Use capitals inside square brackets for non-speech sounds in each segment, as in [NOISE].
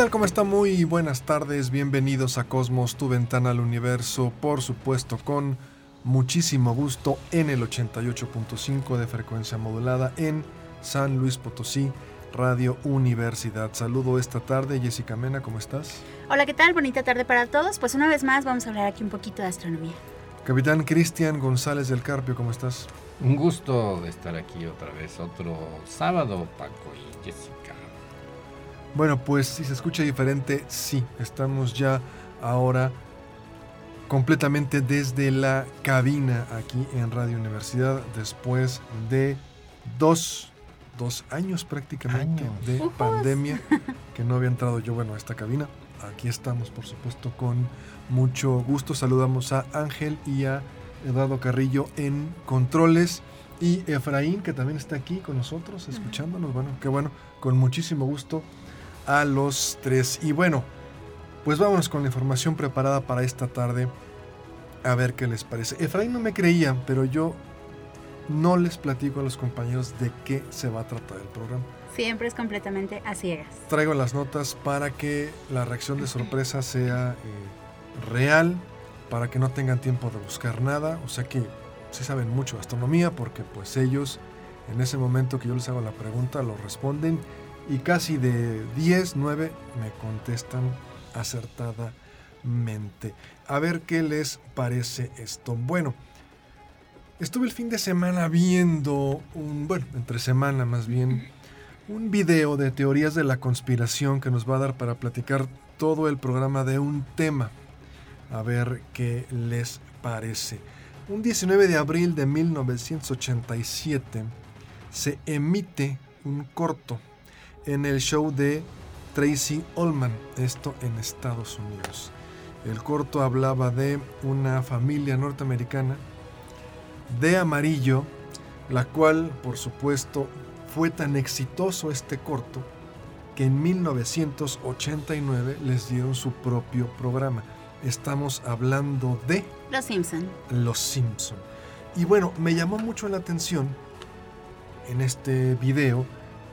Tal? ¿Cómo está? Muy buenas tardes, bienvenidos a Cosmos, tu ventana al universo, por supuesto con muchísimo gusto en el 88.5 de frecuencia modulada en San Luis Potosí, Radio Universidad. Saludo esta tarde, Jessica Mena, ¿cómo estás? Hola, ¿qué tal? Bonita tarde para todos. Pues una vez más vamos a hablar aquí un poquito de astronomía. Capitán Cristian González del Carpio, ¿cómo estás? Un gusto de estar aquí otra vez, otro sábado, Paco y Jessica. Bueno, pues si se escucha diferente, sí, estamos ya ahora completamente desde la cabina aquí en Radio Universidad después de dos, dos años prácticamente Años. de Ujos. pandemia [LAUGHS] que no había entrado yo, bueno, a esta cabina. Aquí estamos, por supuesto, con mucho gusto. Saludamos a Ángel y a Eduardo Carrillo en controles y Efraín, que también está aquí con nosotros, escuchándonos. Bueno, qué bueno, con muchísimo gusto a los tres. Y bueno, pues vámonos con la información preparada para esta tarde. A ver qué les parece. Efraín no me creía, pero yo no les platico a los compañeros de qué se va a tratar el programa. Siempre es completamente a ciegas. Traigo las notas para que la reacción de sorpresa sea eh, real, para que no tengan tiempo de buscar nada. O sea que sí saben mucho de astronomía, porque pues ellos en ese momento que yo les hago la pregunta lo responden y casi de 10, 9 me contestan acertadamente. A ver qué les parece esto. Bueno, estuve el fin de semana viendo un, bueno, entre semana más bien, un video de teorías de la conspiración que nos va a dar para platicar todo el programa de un tema. A ver qué les parece. Un 19 de abril de 1987 se emite un corto en el show de Tracy Ullman, esto en Estados Unidos. El corto hablaba de una familia norteamericana de amarillo, la cual, por supuesto, fue tan exitoso este corto que en 1989 les dieron su propio programa. Estamos hablando de Los Simpson. Los Simpson. Y bueno, me llamó mucho la atención en este video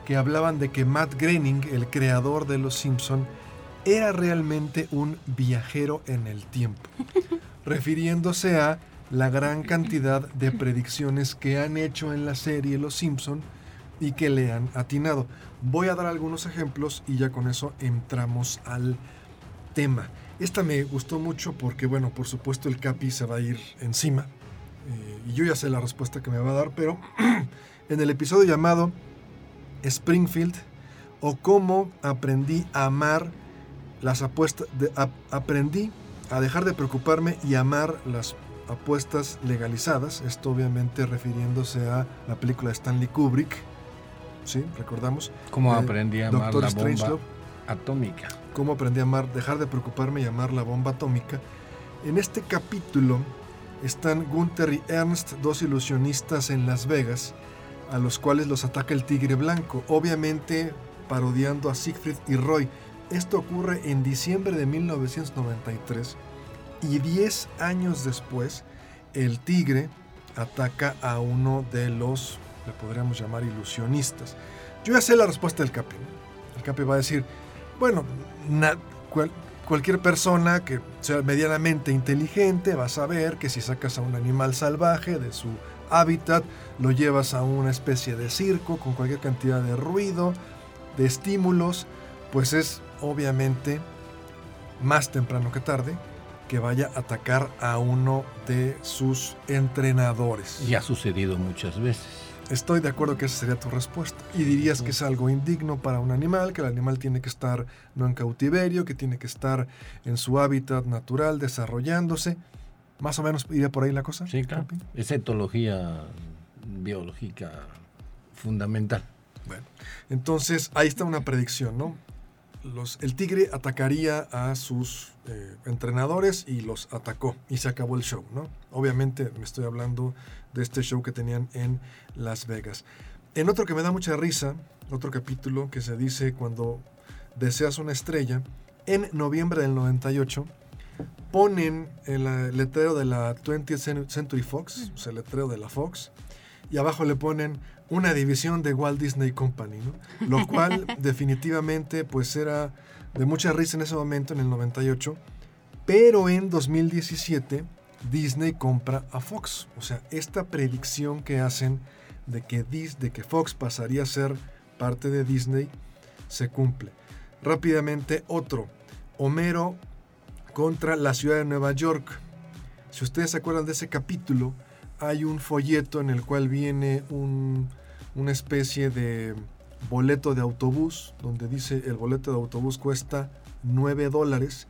que hablaban de que Matt Groening, el creador de Los Simpson, era realmente un viajero en el tiempo, [LAUGHS] refiriéndose a la gran [LAUGHS] cantidad de predicciones que han hecho en la serie Los Simpson y que le han atinado. Voy a dar algunos ejemplos y ya con eso entramos al tema. Esta me gustó mucho porque, bueno, por supuesto el Capi se va a ir encima. eh, y yo ya sé la respuesta que me va a dar, pero [CLEARS THROAT] en el episodio llamado Springfield o cómo aprendí a amar las apuestas, de- a- aprendí a dejar de preocuparme y amar las apuestas legalizadas. Esto obviamente refiriéndose a la película de Stanley Kubrick. Sí, recordamos. ¿Cómo Eh, aprendí a amar Doctor la bomba atómica? cómo aprendí a amar, dejar de preocuparme y amar la bomba atómica. En este capítulo están Gunther y Ernst, dos ilusionistas en Las Vegas, a los cuales los ataca el tigre blanco, obviamente parodiando a Siegfried y Roy. Esto ocurre en diciembre de 1993 y 10 años después el tigre ataca a uno de los, le podríamos llamar ilusionistas. Yo ya sé la respuesta del Capi. El Capi va a decir, bueno, cualquier persona que sea medianamente inteligente va a saber que si sacas a un animal salvaje de su hábitat, lo llevas a una especie de circo con cualquier cantidad de ruido, de estímulos, pues es obviamente más temprano que tarde que vaya a atacar a uno de sus entrenadores. Y ha sucedido muchas veces. Estoy de acuerdo que esa sería tu respuesta. Y dirías que es algo indigno para un animal, que el animal tiene que estar no en cautiverio, que tiene que estar en su hábitat natural, desarrollándose. Más o menos iría por ahí la cosa. Sí, claro. Es etología biológica fundamental. Bueno, entonces ahí está una predicción, ¿no? Los, el tigre atacaría a sus eh, entrenadores y los atacó y se acabó el show, ¿no? Obviamente me estoy hablando de este show que tenían en Las Vegas. En otro que me da mucha risa, otro capítulo que se dice cuando deseas una estrella, en noviembre del 98 ponen el eh, letrero de la 20th Century Fox, o sea, el letrero de la Fox, y abajo le ponen una división de Walt Disney Company, ¿no? Lo [LAUGHS] cual definitivamente pues era de mucha risa en ese momento, en el 98, pero en 2017 Disney compra a Fox. O sea, esta predicción que hacen de que, Dis- de que Fox pasaría a ser parte de Disney se cumple. Rápidamente, otro. Homero contra la ciudad de Nueva York. Si ustedes se acuerdan de ese capítulo, hay un folleto en el cual viene un- una especie de boleto de autobús, donde dice el boleto de autobús cuesta 9 dólares.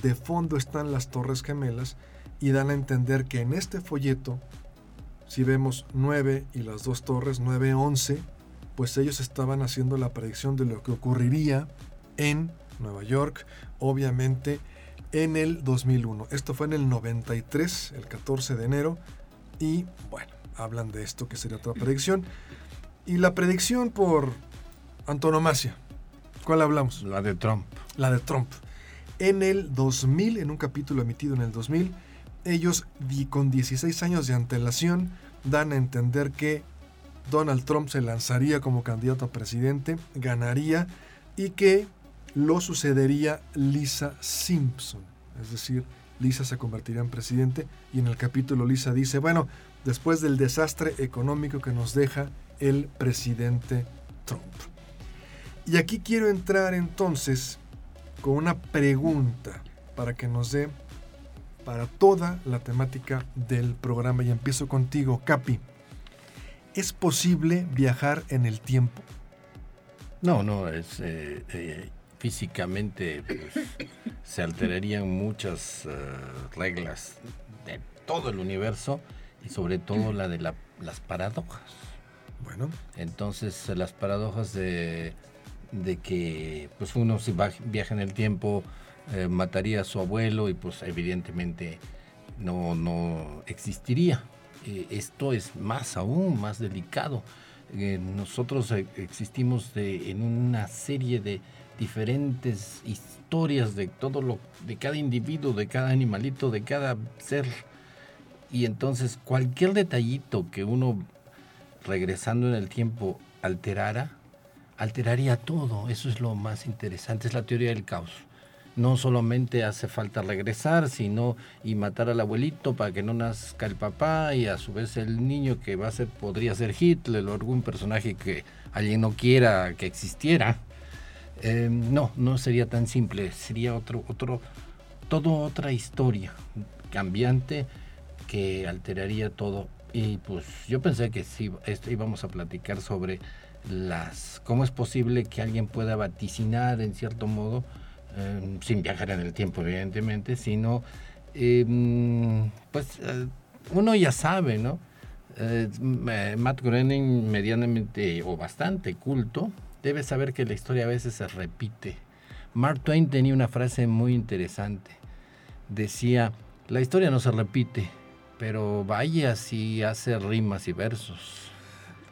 De fondo están las Torres Gemelas y dan a entender que en este folleto, si vemos 9 y las dos torres, 9, 11, pues ellos estaban haciendo la predicción de lo que ocurriría en Nueva York, obviamente en el 2001. Esto fue en el 93, el 14 de enero, y bueno, hablan de esto que sería otra predicción. Y la predicción por antonomasia, ¿cuál hablamos? La de Trump. La de Trump. En el 2000, en un capítulo emitido en el 2000, ellos con 16 años de antelación dan a entender que Donald Trump se lanzaría como candidato a presidente, ganaría y que lo sucedería Lisa Simpson. Es decir, Lisa se convertiría en presidente y en el capítulo Lisa dice, bueno, después del desastre económico que nos deja el presidente Trump. Y aquí quiero entrar entonces con una pregunta para que nos dé para toda la temática del programa. Y empiezo contigo, Capi. ¿Es posible viajar en el tiempo? No, no, es eh, eh, físicamente pues, se alterarían muchas eh, reglas de todo el universo y sobre todo la de la- las paradojas. Bueno, Entonces, las paradojas de, de que pues uno si va- viaja en el tiempo eh, mataría a su abuelo y pues evidentemente no, no existiría. Eh, esto es más aún, más delicado. Eh, nosotros existimos de- en una serie de diferentes historias de todo lo, de cada individuo, de cada animalito, de cada ser. Y entonces cualquier detallito que uno regresando en el tiempo alterara, alteraría todo. Eso es lo más interesante, es la teoría del caos. No solamente hace falta regresar, sino y matar al abuelito para que no nazca el papá y a su vez el niño que va a ser, podría ser Hitler o algún personaje que alguien no quiera que existiera. Eh, no, no sería tan simple, sería otro, otro, todo otra historia cambiante que alteraría todo. Y pues yo pensé que sí, esto íbamos a platicar sobre las cómo es posible que alguien pueda vaticinar en cierto modo, eh, sin viajar en el tiempo evidentemente, sino eh, pues eh, uno ya sabe, ¿no? Eh, M- Matt Groening, medianamente o bastante culto, debe saber que la historia a veces se repite. Mark Twain tenía una frase muy interesante. Decía, la historia no se repite, pero vaya si hace rimas y versos.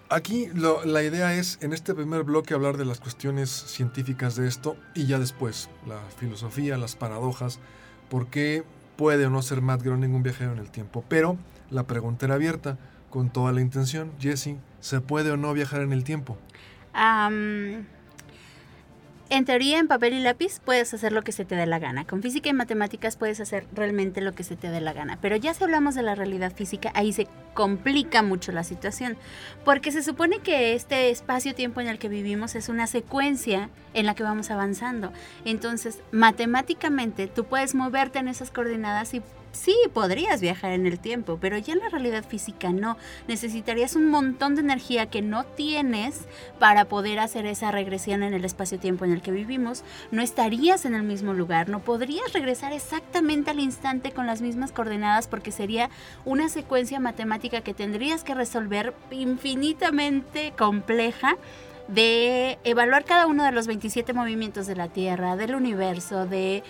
aquí la idea es en este primer bloque hablar de las cuestiones científicas de esto y ya después la filosofía, las paradojas, por qué puede o no ser Matt Groening un viajero en el tiempo. Pero la pregunta era abierta con toda la intención. Jesse, ¿se puede o no viajar en el tiempo? Am, en teoría, en papel y lápiz puedes hacer lo que se te dé la gana. Con física y matemáticas puedes hacer realmente lo que se te dé la gana. Pero ya si hablamos de la realidad física, ahí se complica mucho la situación. Porque se supone que este espacio-tiempo en el que vivimos es una secuencia en la que vamos avanzando. Entonces, matemáticamente, tú puedes moverte en esas coordenadas y sí, podrías viajar en el tiempo, pero ya en la realidad física no. Necesitarías un montón de energía que no tienes para poder hacer esa regresión en el espacio-tiempo en el que vivimos. No estarías en el mismo lugar, no podrías regresar exactamente al instante con las mismas coordenadas porque sería una secuencia matemática que tendrías que resolver infinitamente compleja de evaluar cada uno de los 27 movimientos de la Tierra, del universo, de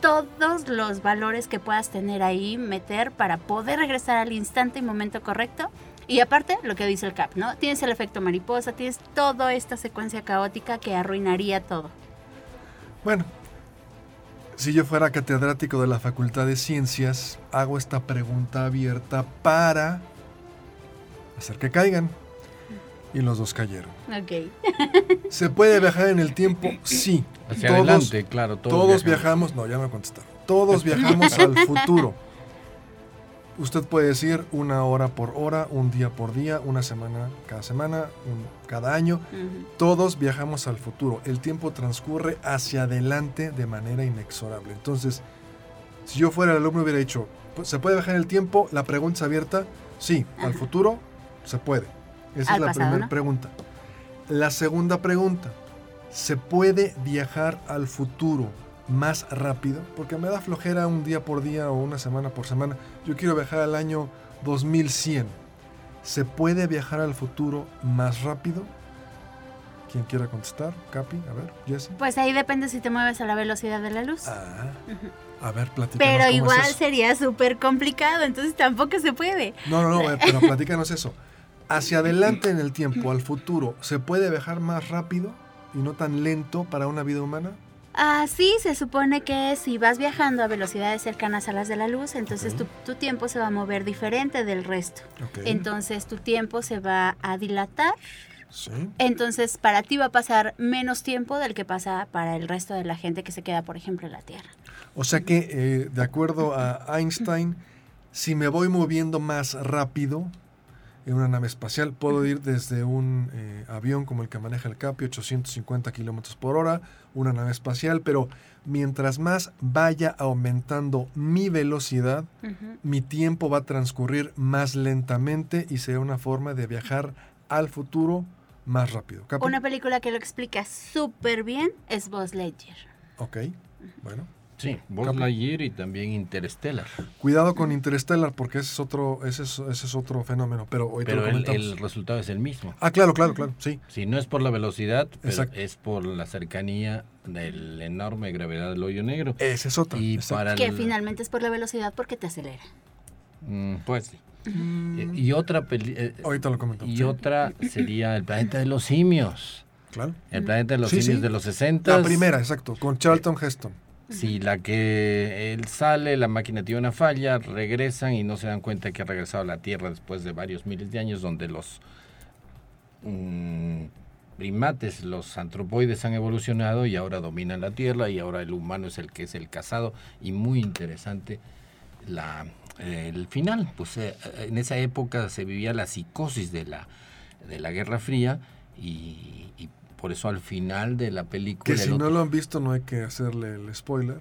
todos los valores que puedas tener ahí, meter para poder regresar al instante y momento correcto. Y aparte, lo que dice el CAP, ¿no? Tienes el efecto mariposa, tienes toda esta secuencia caótica que arruinaría todo. Bueno, si yo fuera catedrático de la Facultad de Ciencias, hago esta pregunta abierta para hacer que caigan. Y los dos cayeron. Ok. [LAUGHS] ¿Se puede viajar en el tiempo? Sí. Hacia adelante, claro. Todos, viajamos. No, ya me contestaron. Todos viajamos al [LAUGHS] futuro. Usted puede decir una hora por hora, un día por día, una semana cada semana, un- cada año. Todos viajamos al futuro. El tiempo transcurre hacia adelante de manera inexorable. Entonces, si yo fuera el alumno hubiera dicho, "Pues, ¿se puede viajar en el tiempo? La pregunta es abierta. Sí, al futuro se puede. Esa es la primera ¿no? pregunta. La segunda pregunta, ¿se puede viajar al futuro más rápido? Porque me da flojera un día por día o una semana por semana. Yo quiero viajar al año 2100. ¿Se puede viajar al futuro más rápido? ¿Quién quiera contestar? Capi, a ver, Jesse. Pues ahí depende si te mueves a la velocidad de la luz. Ah, a ver, platícanos pero es igual sería súper complicado, entonces tampoco se puede. No, no, no, pero [LAUGHS] platícanos eso. Hacia adelante en el tiempo, al futuro, ¿se puede viajar más rápido y no tan lento para una vida humana? Ah, sí, se supone que si vas viajando a velocidades cercanas a las de la luz, entonces tu, tu tiempo se va a mover diferente del resto. Entonces tu tiempo se va a dilatar. Sí. Entonces para ti va a pasar menos tiempo del que pasa para el resto de la gente que se queda, por ejemplo, en la Tierra. O sea que, eh, de acuerdo a Einstein, si me voy moviendo más rápido en una nave espacial, puedo ir desde un eh, avión como el que maneja el Capi, 850 kilómetros por hora, una nave espacial, pero mientras más vaya aumentando mi velocidad, mi tiempo va a transcurrir más lentamente y será una forma de viajar al futuro más rápido. ¿Capi? Una película que lo explica súper bien es Buzz Lightyear. Ok, bueno. Sí, Buzz. Lightyear y también Interstellar. Cuidado con Interstellar porque ese es otro, ese es, ese es otro fenómeno, pero ahorita Pero lo el, comentamos. el resultado es el mismo. Ah, claro, claro, claro, sí. Si no es por la velocidad, pero es por la cercanía de la enorme gravedad del hoyo negro. Ese es otro. Y para Que el- finalmente es por la velocidad porque te acelera. Mm, pues sí. Mm, Y otra peli- eh, ahorita lo comentamos. y sí, otra sería el planeta de los simios. Claro. El planeta de los Sí, simios sí. de los 60. La primera, exacto, con Charlton Heston. Si la que él sale, la máquina tiene una falla, regresan y no se dan cuenta que ha regresado a la Tierra después de varios miles de años, donde los mm, primates, los antropoides han evolucionado y ahora dominan la Tierra y ahora el humano es el que es el cazado. Y muy interesante la, eh, el final. Pues eh, en esa época se vivía la psicosis de la, de la Guerra Fría y, y por eso al final de la película... Que si otro- no lo han visto no hay que hacerle el spoiler.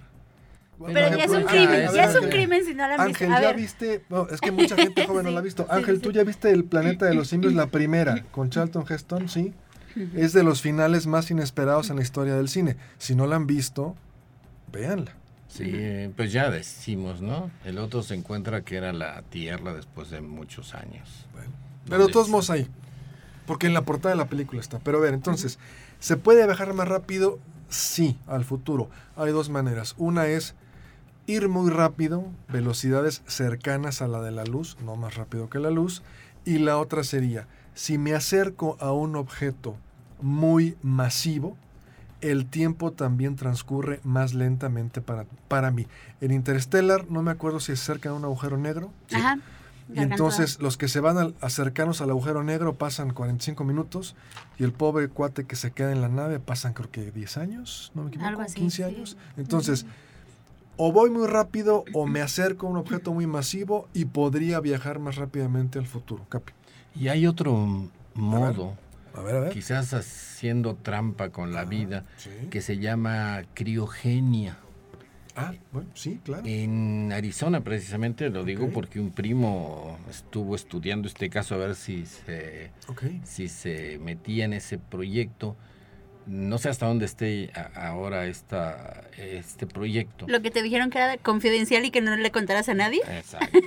Pero ya es un crimen, ah, ya es un crimen si no la han Ángel, visto. ¿ya viste? No, es que mucha gente joven no la ha [LAUGHS] visto. Ángel, sí, ¿tú ya viste El Planeta de los [LAUGHS] Simios, la primera, con Charlton Heston? Sí. Es de los finales más inesperados en la historia del cine. Si no la han visto, véanla. Sí, eh, pues ya decimos, ¿no? El otro se encuentra que era la Tierra después de muchos años. Bueno, pero todos modos ahí. Porque en la portada de la película está. Pero a ver, entonces, ¿se puede viajar más rápido? Sí, al futuro. Hay dos maneras. Una es ir muy rápido, velocidades cercanas a la de la luz, no más rápido que la luz. Y la otra sería, si me acerco a un objeto muy masivo, el tiempo también transcurre más lentamente para, para mí. En Interstellar, no me acuerdo si se acerca a un agujero negro. Ajá. Y entonces los que se van al- a cercanos al agujero negro pasan 45 minutos y el pobre cuate que se queda en la nave pasan creo que 10 años, no me equivoco, Algo así, 15 sí. años. Entonces, o voy muy rápido o me acerco a un objeto muy masivo y podría viajar más rápidamente al futuro. Capi. Y hay otro modo, A ver, a ver. quizás haciendo trampa con la vida, Sí. que se llama criogenia. Ah, bueno, sí, claro. En Arizona, precisamente, lo digo Ok. porque un primo estuvo estudiando este caso a ver si se, Ok. si se metía en ese proyecto. No sé hasta dónde esté ahora esta, este proyecto. Lo que te dijeron que era confidencial y que no le contaras a nadie. Exacto.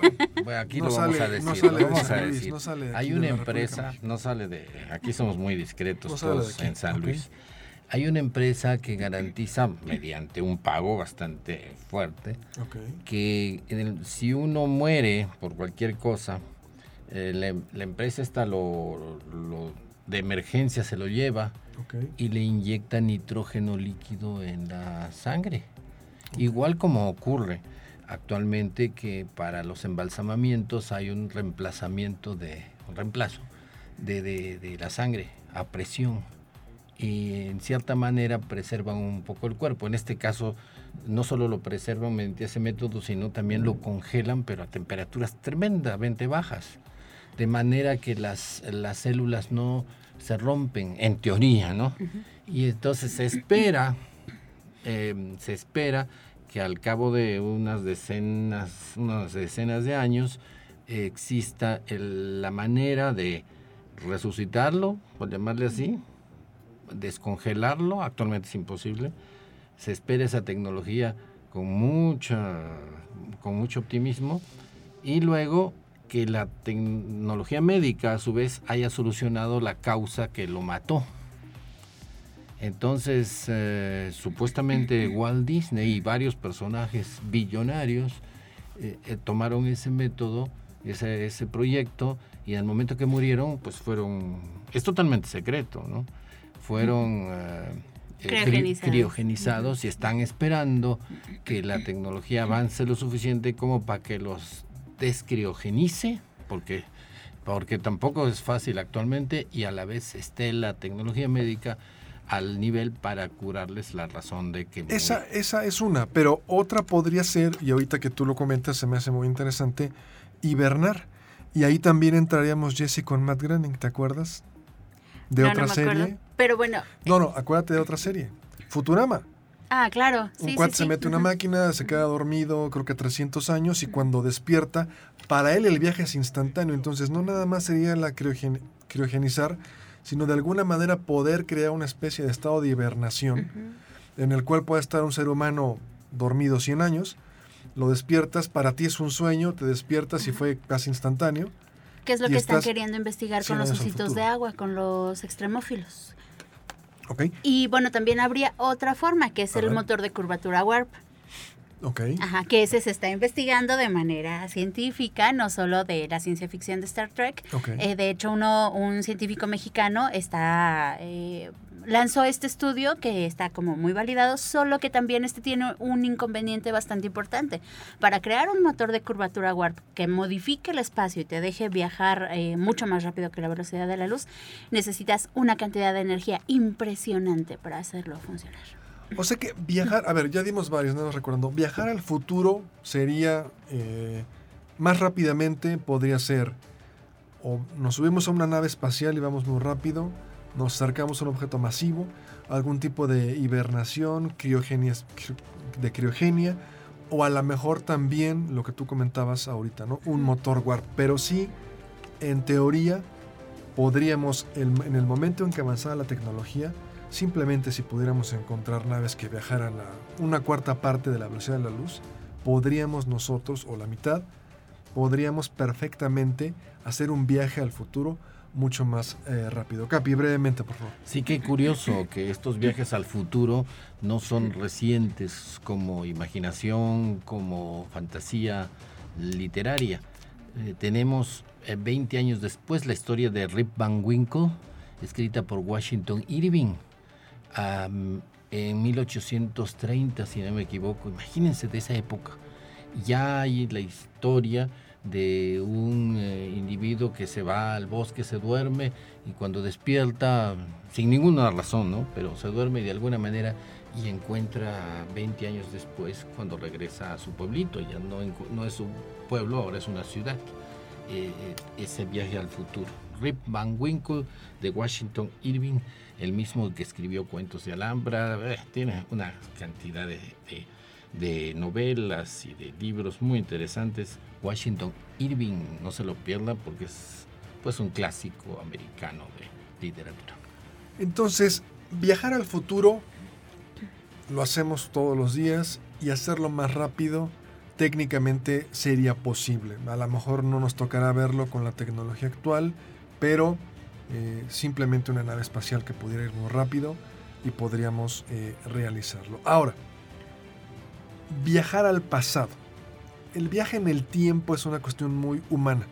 Bueno, aquí No lo vamos sale- a decir. no sale de vamos San a decir. no sale de Hay una de la República empresa, no sale de. Aquí somos muy discretos No todos en San. Luis. Hay una empresa que garantiza, mediante un pago bastante fuerte, que el- si uno muere por cualquier cosa, eh, la, la empresa esta lo, lo- de emergencia se lo lleva y le inyecta nitrógeno líquido en la sangre. Igual como ocurre actualmente que para los embalsamamientos hay un reemplazamiento de, un reemplazo de, de- de la sangre a presión y en cierta manera preservan un poco el cuerpo. En este caso no solo lo preservan mediante ese método, sino también lo congelan, pero a temperaturas tremendamente bajas, de manera que las, las células no se rompen, en teoría, ¿no? Y entonces se espera, eh, se espera que al cabo de unas decenas, unas decenas de años eh, exista el- la manera de resucitarlo, por llamarle así, descongelarlo, actualmente es imposible. Se espera esa tecnología con mucha con mucho optimismo y luego que la tecnología médica a su vez haya solucionado la causa que lo mató. Entonces, eh, supuestamente [CLEARS THROAT] Walt Disney y varios personajes billonarios eh, eh, tomaron ese método, ese, ese proyecto, y al momento que murieron, pues fueron, es totalmente secreto, ¿no? Fueron eh, eh, cri- Criogenizados. criogenizados y están esperando que la tecnología avance lo suficiente como para que los descriogenice, porque, porque tampoco es fácil actualmente, y a la vez esté la tecnología médica al nivel para curarles la razón de que Esa, esa es una, pero otra podría ser, y ahorita que tú lo comentas se me hace muy interesante, hibernar. Y ahí también entraríamos Jesse con Matt Groening, ¿te acuerdas? De No, otra no me acuerdo. Pero bueno. No, no, acuérdate de otra serie. Futurama. Ah, claro. Un Sí, cuate sí, se sí. mete una máquina, se queda dormido, creo que 300 años, y cuando despierta, para él el viaje es instantáneo. Entonces, no nada más sería la criogen- criogenizar, sino de alguna manera poder crear una especie de estado de hibernación en el cual puede estar un ser humano dormido 100 años, lo despiertas, para ti es un sueño, te despiertas y fue casi instantáneo. ¿Qué es lo que están estás queriendo investigar 100 con los ositos de agua, con los extremófilos? ¿Ok? Y bueno, también habría otra forma, que es A el ver. motor de curvatura warp. Ok. Ajá, que ese se está investigando de manera científica, no solo de la ciencia ficción de Star Trek. Ok. Eh, de hecho, uno, un científico mexicano está eh, lanzó este estudio que está como muy validado, solo que también este tiene un inconveniente bastante importante. Para crear un motor de curvatura warp que modifique el espacio y te deje viajar eh, mucho más rápido que la velocidad de la luz, necesitas una cantidad de energía impresionante para hacerlo funcionar. O sea que viajar, a ver, ya dimos varios, no nos recordando. Viajar al futuro sería eh, más rápidamente, podría ser o nos subimos a una nave espacial y vamos muy rápido, nos acercamos a un objeto masivo, algún tipo de hibernación, criogenia, de criogenia, o a lo mejor también lo que tú comentabas ahorita, ¿no? Un motor warp. Pero sí, en teoría, podríamos, en, el momento en que avanzara la tecnología, simplemente si pudiéramos encontrar naves que viajaran a una cuarta parte de la velocidad de la luz, podríamos nosotros, o la mitad, podríamos perfectamente hacer un viaje al futuro mucho más eh, rápido. Capi, brevemente, por favor. Sí que curioso que estos viajes al futuro no son recientes como imaginación, como fantasía literaria. Eh, tenemos eh, 20 años después la historia de Rip Van Winkle, escrita por Washington Irving en 1830, si no me equivoco. Imagínense de esa época. Ya hay la historia de un eh, individuo que se va al bosque, se duerme y cuando despierta, sin ninguna razón, ¿no? Pero se duerme de alguna manera y encuentra 20 años después, cuando regresa a su pueblito, ya no, es un pueblo, ahora es una ciudad, eh, ese viaje al futuro. Rip Van Winkle de Washington Irving, el mismo que escribió Cuentos de Alhambra, eh, tiene una cantidad de, de novelas y de libros muy interesantes. Washington Irving, no se lo pierdan porque es pues un clásico americano de literatura. Entonces, viajar al futuro lo hacemos todos los días y hacerlo más rápido técnicamente sería posible. A lo mejor no nos tocará verlo con la tecnología actual, pero eh, simplemente una nave espacial que pudiera ir muy rápido y podríamos eh, realizarlo. Ahora, viajar al pasado. El viaje en el tiempo es una cuestión muy humana,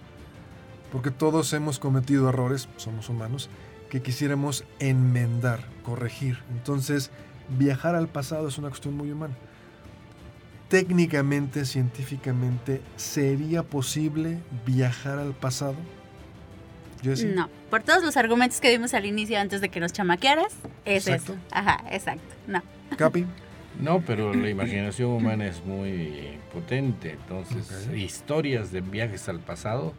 porque todos hemos cometido errores, somos humanos, que quisiéramos enmendar, corregir. Entonces, viajar al pasado es una cuestión muy humana. Técnicamente, científicamente, ¿sería posible viajar al pasado? No, por todos los argumentos que vimos al inicio antes de que nos chamaquearas, es eso. Ajá, exacto. No. Capi. [LAUGHS] No, pero la imaginación humana es muy potente. Entonces, historias de viajes al pasado,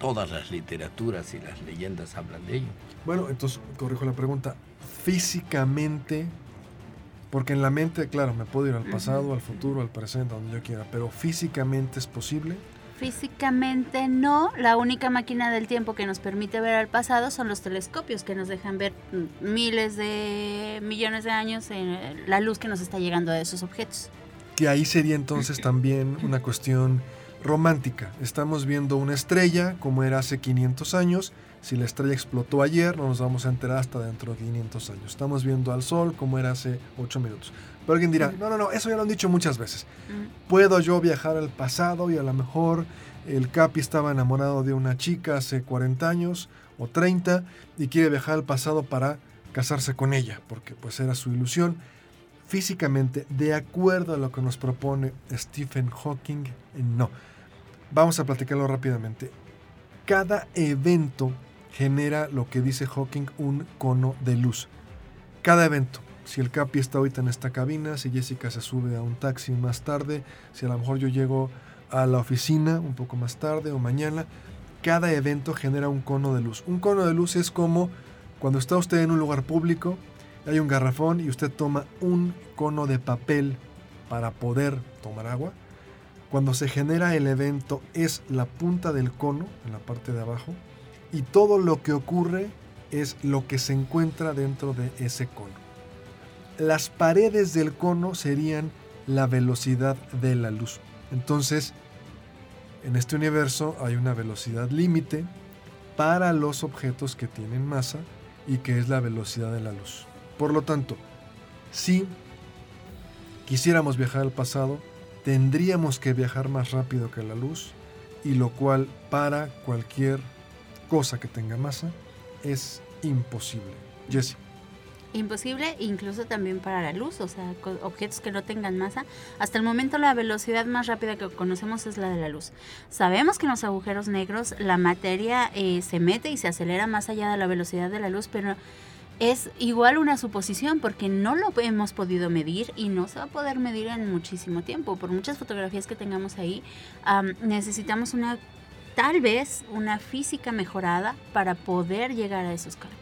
todas las literaturas y las leyendas hablan de ello. Bueno, entonces corrijo la pregunta. Físicamente, porque en la mente, claro, me puedo ir al pasado, al futuro, al presente, donde yo quiera, pero físicamente es posible. Físicamente no, la única máquina del tiempo que nos permite ver al pasado son los telescopios que nos dejan ver miles de millones de años en la luz que nos está llegando de esos objetos. Que ahí sería entonces [CLEARS THROAT] también una cuestión romántica. Estamos viendo una estrella como era hace 500 años. Si la estrella explotó ayer, no nos vamos a enterar hasta dentro de 500 años. Estamos viendo al sol como era hace 8 minutos. Pero alguien dirá, no, no, no, eso ya lo han dicho muchas veces. Puedo yo viajar al pasado y a lo mejor el Capi estaba enamorado de una chica hace 40 años o 30 y quiere viajar al pasado para casarse con ella, porque pues era su ilusión. Físicamente, de acuerdo a lo que nos propone Stephen Hawking, no. Vamos a platicarlo rápidamente. Cada evento genera lo que dice Hawking un cono de luz. Cada evento si el Capi está ahorita en esta cabina, si Jessica se sube a un taxi más tarde, si a lo mejor yo llego a la oficina un poco más tarde o mañana, cada evento genera un cono de luz. Un cono de luz es como cuando está usted en un lugar público, hay un garrafón y usted toma un cono de papel para poder tomar agua. Cuando se genera el evento es la punta del cono en la parte de abajo y todo lo que ocurre es lo que se encuentra dentro de ese cono las paredes del cono serían la velocidad de la luz. Entonces, en este universo hay una velocidad límite para los objetos que tienen masa y que es la velocidad de la luz. Por lo tanto, si quisiéramos viajar al pasado, tendríamos que viajar más rápido que la luz y lo cual para cualquier cosa que tenga masa es imposible. Jesse imposible, incluso también para la luz, o sea, objetos que no tengan masa. Hasta el momento la velocidad más rápida que conocemos es la de la luz. Sabemos que en los agujeros negros la materia eh, se mete y se acelera más allá de la velocidad de la luz, pero es igual una suposición porque no lo hemos podido medir y no se va a poder medir en muchísimo tiempo. Por muchas fotografías que tengamos ahí, necesitamos una, tal vez, una física mejorada para poder llegar a esos cálculos.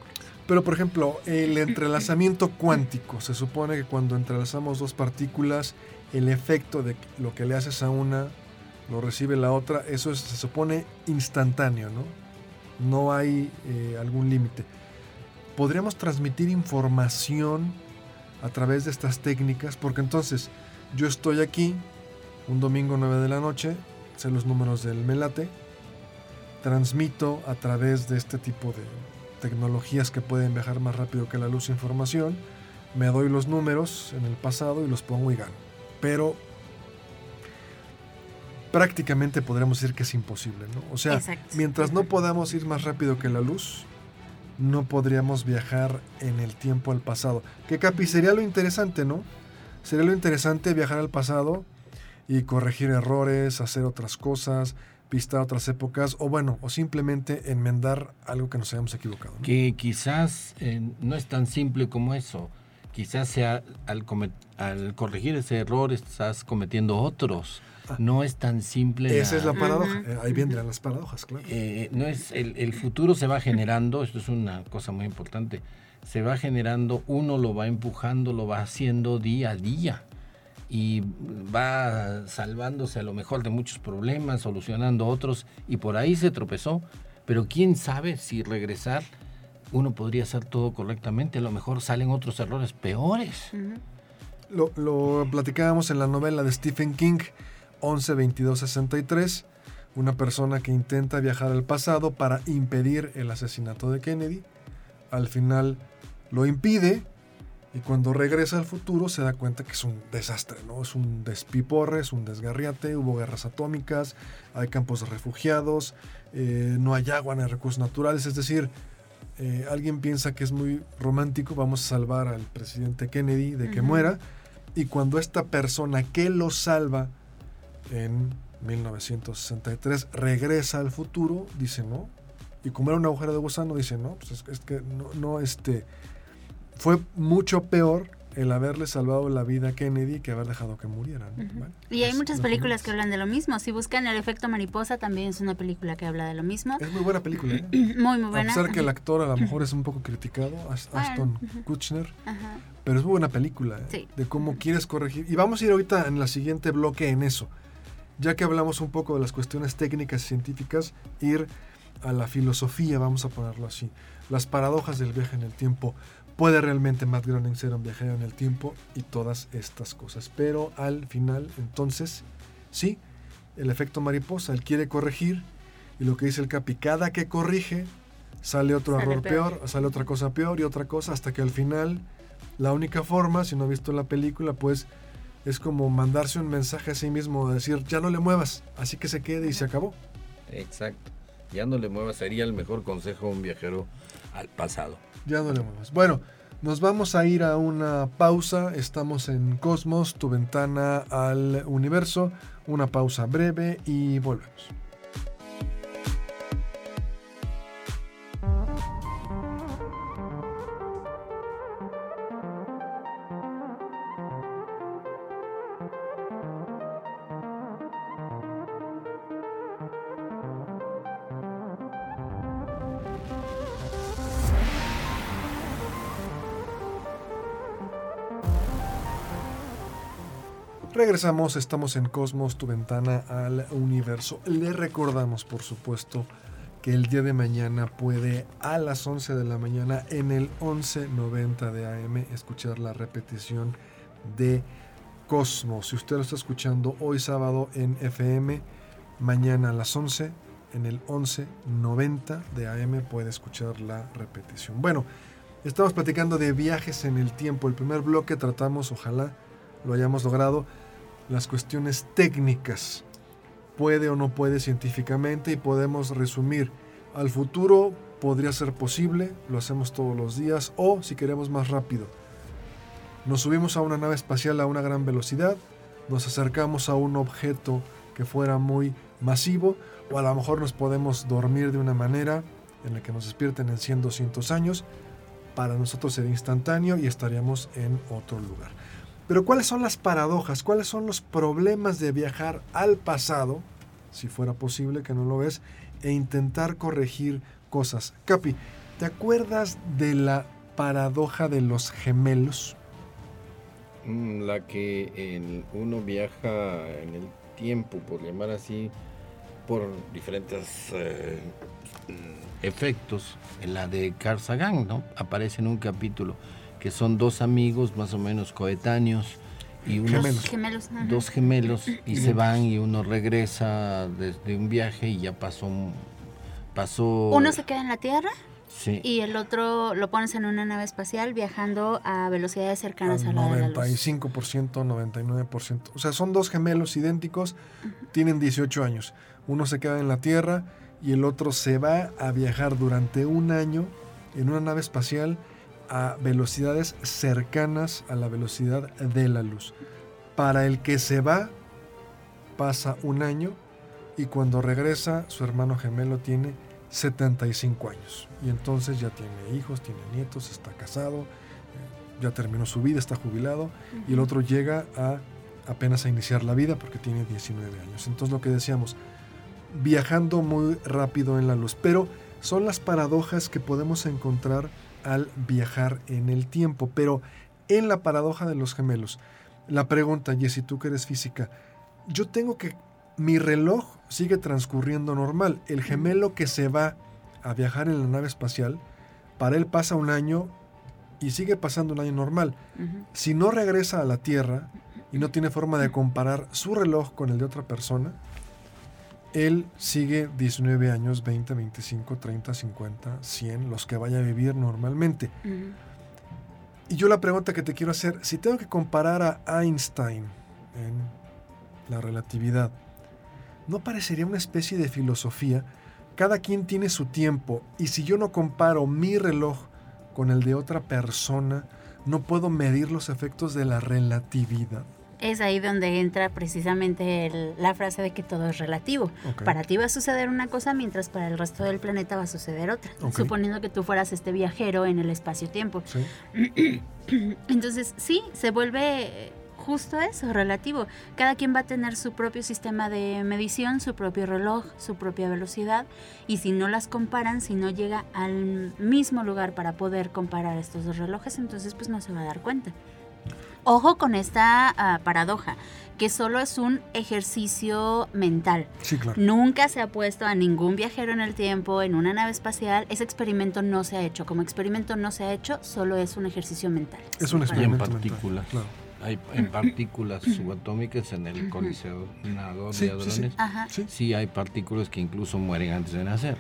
Pero, por ejemplo, el entrelazamiento cuántico. Se supone que cuando entrelazamos dos partículas, el efecto de lo que le haces a una lo recibe la otra. Eso se supone instantáneo, ¿no? No hay eh, algún límite. Podríamos transmitir información a través de estas técnicas, porque entonces yo estoy aquí un domingo 9 de la noche, sé los números del Melate, transmito a través de este tipo de, tecnologías que pueden viajar más rápido que la luz e información, me doy los números en el pasado y los pongo y gano. Pero prácticamente podríamos decir que es imposible, ¿no? O sea, mientras no podamos ir más rápido que la luz, no podríamos viajar en el tiempo al pasado. Que capi sería lo interesante, ¿no? Sería lo interesante viajar al pasado y corregir errores, hacer otras cosas, pista a otras épocas o bueno, o simplemente enmendar algo que nos hayamos equivocado. Que quizás eh, no es tan simple como eso. Quizás sea al, al corregir ese error estás cometiendo otros. Ah. no es tan simple. Esa es la paradoja. Eh, ahí vendrán las paradojas, claro. Eh, no es el, el futuro se va generando. Esto es una cosa muy importante. Se va generando. Uno lo va empujando, lo va haciendo día a día y va salvándose a lo mejor de muchos problemas, solucionando otros y por ahí se tropezó. Pero quién sabe si regresar uno podría hacer todo correctamente, a lo mejor salen otros errores peores. lo, lo, platicábamos en la novela de Stephen King, 11 22 63, una persona que intenta viajar al pasado para impedir el asesinato de Kennedy. Al final lo impide y cuando regresa al futuro se da cuenta que es un desastre, ¿no? Es un despiporre, es un desgarriate, hubo guerras atómicas, hay campos de refugiados, eh, no hay agua, no hay recursos naturales, es decir, eh, alguien piensa que es muy romántico, vamos a salvar al presidente Kennedy de que muera, y cuando esta persona que lo salva en 1963 regresa al futuro, dice no, y como era un agujero de gusano, dice no, pues es, es que no, no, este, fue mucho peor el haberle salvado la vida a Kennedy que haber dejado que muriera. Y hay muchas películas que hablan de lo mismo. Si buscan El efecto mariposa, también es una película que habla de lo mismo. Es muy buena película. ¿eh? [CLEARS THROAT] muy, muy buena. A pesar que el actor a lo mejor es un poco criticado, Aston Kutcher, pero es muy buena película ¿eh? de cómo quieres corregir. Y vamos a ir ahorita en la siguiente bloque en eso. Ya que hablamos un poco de las cuestiones técnicas y científicas, ir a la filosofía, vamos a ponerlo así. Las paradojas del viaje en el tiempo puede realmente Matt Groening ser un viajero en el tiempo y todas estas cosas. Pero al final, entonces, sí, el efecto mariposa, él quiere corregir y lo que dice el Capi, cada que corrige sale otro error peor. sale otra cosa peor y otra cosa hasta que al final la única forma, si no ha visto la película, pues es como mandarse un mensaje a sí mismo, decir, ya no le muevas, así que se quede y se acabó. Exacto, ya no le muevas, sería el mejor consejo a un viajero al pasado. Ya no le muevas. Bueno, nos vamos a ir a una pausa. Estamos en Cosmos, tu ventana al universo. Una pausa breve y volvemos. Regresamos, estamos en Cosmos, tu ventana al universo. Le recordamos, por supuesto, que el día de mañana puede a las 11 de la mañana en el 1190 de AM escuchar la repetición de Cosmos. Si usted lo está escuchando hoy sábado en FM, mañana a las 11 en el 1190 de AM puede escuchar la repetición. Bueno, estamos platicando de viajes en el tiempo. El primer bloque tratamos, ojalá lo hayamos logrado, las cuestiones técnicas. Puede o no puede científicamente y podemos resumir. Al futuro podría ser posible, lo hacemos todos los días, o si queremos más rápido. Nos subimos a una nave espacial a una gran velocidad, nos acercamos a un objeto que fuera muy masivo, o a lo mejor nos podemos dormir de una manera en la que nos despierten en 100, 200 años. Para nosotros sería instantáneo y estaríamos en otro lugar. Pero ¿cuáles son las paradojas? ¿Cuáles son los problemas de viajar al pasado, si fuera posible que no lo ves, e intentar corregir cosas? Capi, ¿te acuerdas de la paradoja de los gemelos? Mm, la que uno viaja en el tiempo, por llamar así, por diferentes eh, efectos. En la de Carl Sagan, ¿no? Aparece en un capítulo que son dos amigos más o menos coetáneos y unos gemelos. dos gemelos y se van y uno regresa desde un viaje y ya pasó pasó uno se queda en la tierra sí. y el otro lo pones en una nave espacial viajando a velocidades cercanas a la 95%, 99%. O sea, son dos gemelos idénticos, tienen 18 años. Uno se queda en la Tierra y el otro se va a viajar durante un año en una nave espacial a velocidades cercanas a la velocidad de la luz. Para el que se va, pasa un año y cuando regresa, su hermano gemelo tiene 75 años. Y entonces ya tiene hijos, tiene nietos, está casado, eh, ya terminó su vida, está jubilado, y el otro llega a apenas a iniciar la vida porque tiene 19 años. Entonces lo que decíamos, viajando muy rápido en la luz, pero son las paradojas que podemos encontrar al viajar en el tiempo. Pero en la paradoja de los gemelos, La pregunta, Jessy, tú que eres física, yo tengo que, mi reloj sigue transcurriendo normal. El gemelo que se va a viajar en la nave espacial, para él pasa un año y sigue pasando un año normal. Si no regresa a la Tierra y no tiene forma de comparar su reloj con el de otra persona, él sigue 19 años, 20, 25, 30, 50, 100, los que vaya a vivir normalmente. Y yo la pregunta que te quiero hacer, si tengo que comparar a Einstein en la relatividad, ¿no parecería una especie de filosofía? Cada quien tiene su tiempo y si yo no comparo mi reloj con el de otra persona, no puedo medir los efectos de la relatividad. Es ahí donde entra precisamente el- la frase de que todo es relativo. Para ti va a suceder una cosa mientras para el resto del planeta va a suceder otra. Suponiendo que tú fueras este viajero en el espacio-tiempo. ¿Sí? [CLEARS THROAT] Entonces, sí, se vuelve justo eso, relativo. Cada quien va a tener su propio sistema de medición, su propio reloj, su propia velocidad. Y si no las comparan, si no llega al mismo lugar para poder comparar estos dos relojes, entonces pues no se va a dar cuenta. Ojo con esta ah, paradoja, que solo es un ejercicio mental. Sí, claro. Nunca se ha puesto a ningún viajero en el tiempo en una nave espacial. Ese experimento no se ha hecho. Como experimento no se ha hecho, solo es un ejercicio mental. Es un Sí, para- Y en experimento mental, partículas. claro. Hay en partículas subatómicas en el colisionador Sí, de sí, sí. hadrones. Ajá. Sí. Sí hay partículas que incluso mueren antes de nacer.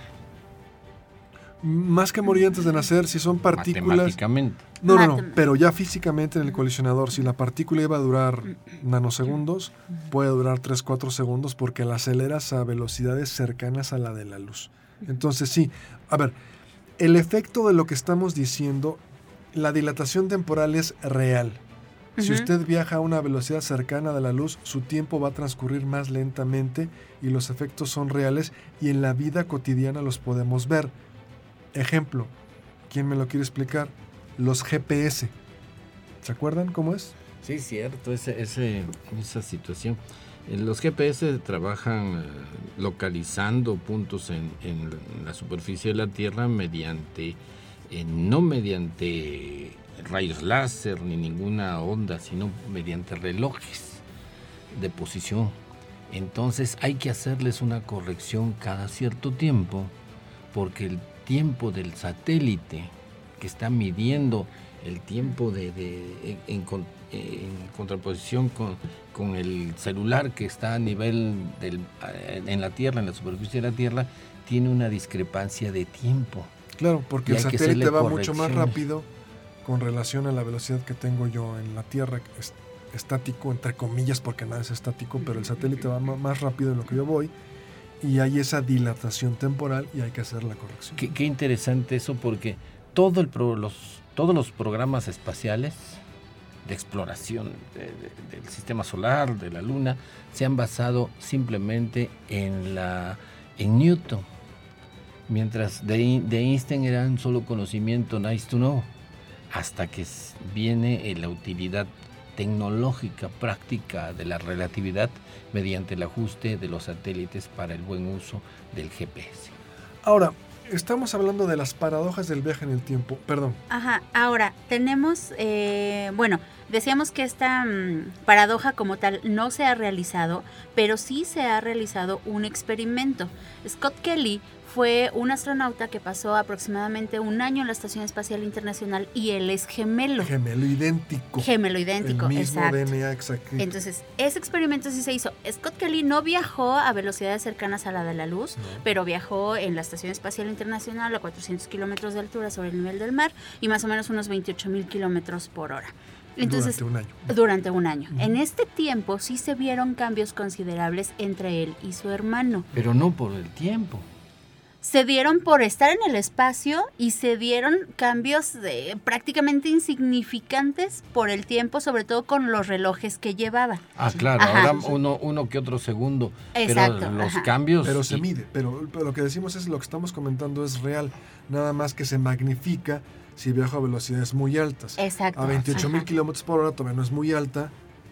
Más que morir antes de nacer, si son partículas... Matemáticamente. No, no, no, pero ya físicamente en el colisionador, si la partícula iba a durar nanosegundos, puede durar 3, 4 segundos porque la aceleras a velocidades cercanas a la de la luz. Entonces sí, a ver, el efecto de lo que estamos diciendo, la dilatación temporal es real. Si usted viaja a una velocidad cercana de la luz, su tiempo va a transcurrir más lentamente y los efectos son reales y en la vida cotidiana los podemos ver. Ejemplo, ¿quién me lo quiere explicar? Los GPS. ¿Se acuerdan cómo es? Sí, cierto, ese, esa situación. Eh, Los GPS trabajan eh, localizando puntos en, en la superficie de la Tierra mediante, eh, no mediante rayos láser ni ninguna onda, sino mediante relojes de posición. Entonces hay que hacerles una corrección cada cierto tiempo porque el tiempo del satélite que está midiendo el tiempo de, de- en, en con- en contraposición con, con el celular que está a nivel del, en la Tierra, en la superficie de la Tierra, tiene una discrepancia de tiempo. Claro, porque Y el satélite va mucho más rápido con relación a la velocidad que tengo yo en la Tierra, estático, entre comillas, porque nada es estático, pero el satélite va más rápido de lo que yo voy y hay esa dilatación temporal y hay que hacer la corrección. Qué, interesante eso porque todo el todos los programas espaciales de exploración de- de- del sistema solar, de la Luna, se han basado simplemente en, la, en Newton. Mientras de, de Einstein era un solo conocimiento, nice to know, hasta que viene la utilidad tecnológica, práctica de la relatividad mediante el ajuste de los satélites para el buen uso del GPS. Ahora, estamos hablando de las paradojas del viaje en el tiempo. Perdón, Ajá, ahora tenemos, eh, bueno, decíamos que esta mm, paradoja como tal no se ha realizado, pero sí se ha realizado un experimento. Scott Kelly fue un astronauta que pasó aproximadamente un año en la Estación Espacial Internacional y él es gemelo. gemelo idéntico. Gemelo idéntico, el mismo exacto. DNA exacto. Entonces, ese experimento sí se hizo. Scott Kelly no viajó a velocidades cercanas a la de la luz, No. pero viajó en la Estación Espacial Internacional a 400 kilómetros de altura sobre el nivel del mar y más o menos unos 28 mil kilómetros por hora. Entonces, durante un año. durante un año. En este tiempo sí se vieron cambios considerables entre él y su hermano. Pero no por el tiempo. Se dieron por estar en el espacio y se dieron cambios de- prácticamente insignificantes por el tiempo, sobre todo con los relojes que llevaba. Ah, claro, Ajá. ahora uno, uno que otro segundo. Exacto, pero los ajá. cambios. Pero se y- mide, pero, pero lo que decimos es lo que estamos comentando es real, nada más que se magnifica si viajo a velocidades muy altas. Exacto. A 28 mil kilómetros por hora todavía no es muy alta